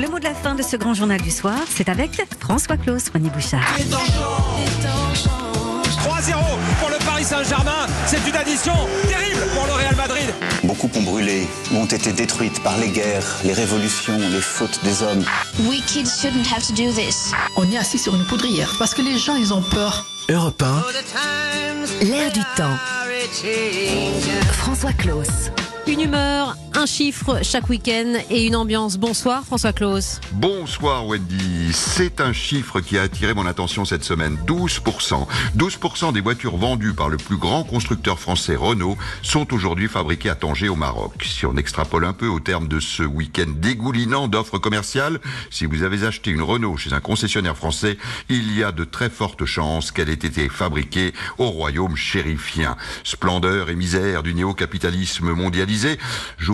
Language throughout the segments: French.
Le mot de la fin de ce grand journal du soir, c'est avec François Claus, René Bouchard. 3-0 pour le Paris Saint-Germain. C'est une addition terrible pour le Real Madrid. Beaucoup ont brûlé, ont été détruites par les guerres, les révolutions, les fautes des hommes. We kids shouldn't have to do this. On est assis sur une poudrière parce que les gens, ils ont peur. Europe 1, L'air du temps. François Claus. Une humeur, un chiffre chaque week-end et une ambiance. Bonsoir François Claus. Bonsoir Wendy. C'est un chiffre qui a attiré mon attention cette semaine. 12%. 12% des voitures vendues par le plus grand constructeur français Renault sont aujourd'hui fabriquées à Tanger au Maroc. Si on extrapole un peu au terme de ce week-end dégoulinant d'offres commerciales, si vous avez acheté une Renault chez un concessionnaire français, il y a de très fortes chances qu'elle ait été fabriquée au royaume chérifien. Splendeur et misère du néo-capitalisme mondialisé.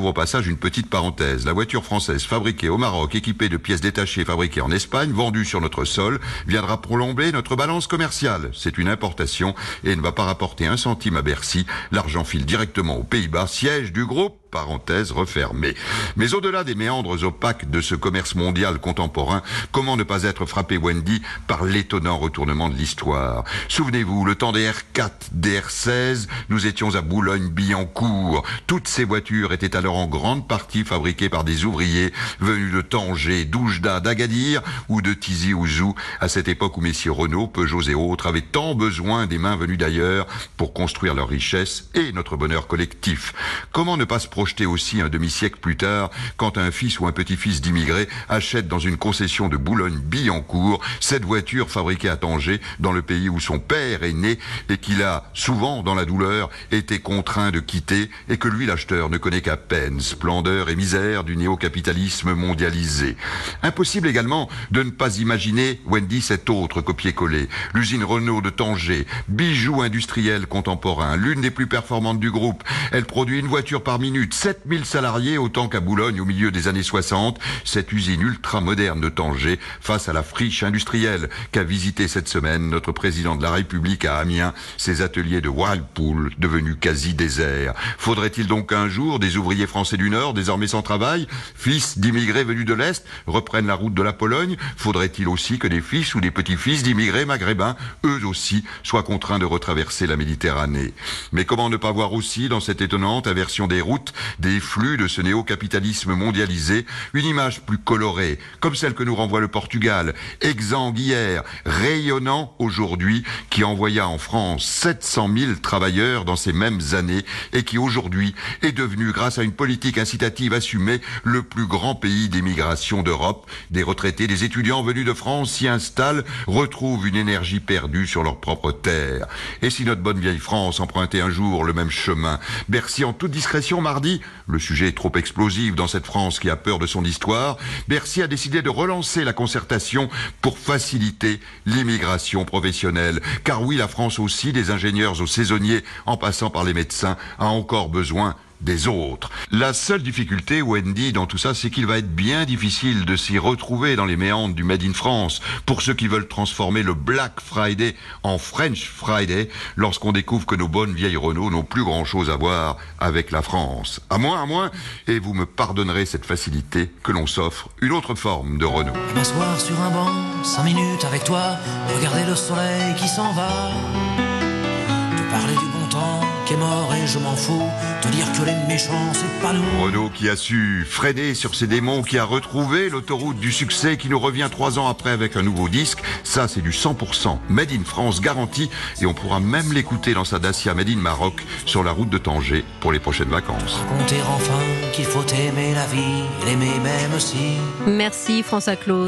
Au passage une petite parenthèse. La voiture française fabriquée au Maroc, équipée de pièces détachées fabriquées en Espagne, vendue sur notre sol, viendra prolonger notre balance commerciale. C'est une importation et ne va pas rapporter un centime à Bercy. L'argent file directement aux Pays-Bas, siège du groupe parenthèse refermée. Mais au-delà des méandres opaques de ce commerce mondial contemporain, comment ne pas être frappé, Wendy, par l'étonnant retournement de l'histoire? Souvenez-vous, le temps des R4, des R16, nous étions à Boulogne-Billancourt. Toutes ces voitures étaient alors en grande partie fabriquées par des ouvriers venus de Tanger, d'Oujda, d'Agadir ou de Tizi Ouzou, à cette époque où messieurs Renault, Peugeot et autres avaient tant besoin des mains venues d'ailleurs pour construire leur richesse et notre bonheur collectif. Comment ne pas se aussi un demi-siècle plus tard quand un fils ou un petit-fils d'immigrés achète dans une concession de Boulogne-Billancourt cette voiture fabriquée à Tanger dans le pays où son père est né et qu'il a souvent dans la douleur été contraint de quitter et que lui l'acheteur ne connaît qu'à peine splendeur et misère du néo-capitalisme mondialisé. Impossible également de ne pas imaginer Wendy cet autre copier-coller. L'usine Renault de Tanger, bijou industriel contemporain, l'une des plus performantes du groupe. Elle produit une voiture par minute 7000 salariés, autant qu'à Boulogne au milieu des années 60. Cette usine ultra moderne de Tanger, face à la friche industrielle qu'a visité cette semaine notre président de la République à Amiens, ses ateliers de Whirlpool devenus quasi déserts. Faudrait-il donc qu'un jour des ouvriers français du Nord, désormais sans travail, fils d'immigrés venus de l'Est, reprennent la route de la Pologne? Faudrait-il aussi que des fils ou des petits-fils d'immigrés maghrébins, eux aussi, soient contraints de retraverser la Méditerranée? Mais comment ne pas voir aussi dans cette étonnante inversion des routes des flux de ce néo-capitalisme mondialisé, une image plus colorée, comme celle que nous renvoie le Portugal, exsangue rayonnant aujourd'hui, qui envoya en France 700 000 travailleurs dans ces mêmes années et qui aujourd'hui est devenu, grâce à une politique incitative assumée, le plus grand pays d'émigration d'Europe. Des retraités, des étudiants venus de France s'y installent, retrouvent une énergie perdue sur leur propre terre. Et si notre bonne vieille France empruntait un jour le même chemin? Bercy en toute discrétion mardi le sujet est trop explosif dans cette France qui a peur de son histoire. Bercy a décidé de relancer la concertation pour faciliter l'immigration professionnelle. Car oui, la France aussi, des ingénieurs aux saisonniers, en passant par les médecins, a encore besoin des autres. La seule difficulté, Wendy, dans tout ça, c'est qu'il va être bien difficile de s'y retrouver dans les méandres du Made in France pour ceux qui veulent transformer le Black Friday en French Friday lorsqu'on découvre que nos bonnes vieilles Renault n'ont plus grand chose à voir avec la France. À moins, à moins, et vous me pardonnerez cette facilité que l'on s'offre une autre forme de Renault. M'asseoir sur un banc, cinq minutes avec toi, regarder le soleil qui s'en va, te parler du qui est mort et je m'en fous, te dire que les méchants c'est pas nous. Renault qui a su freiner sur ses démons, qui a retrouvé l'autoroute du succès, qui nous revient trois ans après avec un nouveau disque. Ça, c'est du 100% Made in France garanti et on pourra même l'écouter dans sa Dacia Made in Maroc sur la route de Tanger pour les prochaines vacances. Raconter enfin qu'il faut aimer la vie, l'aimer même si. Merci François Claus.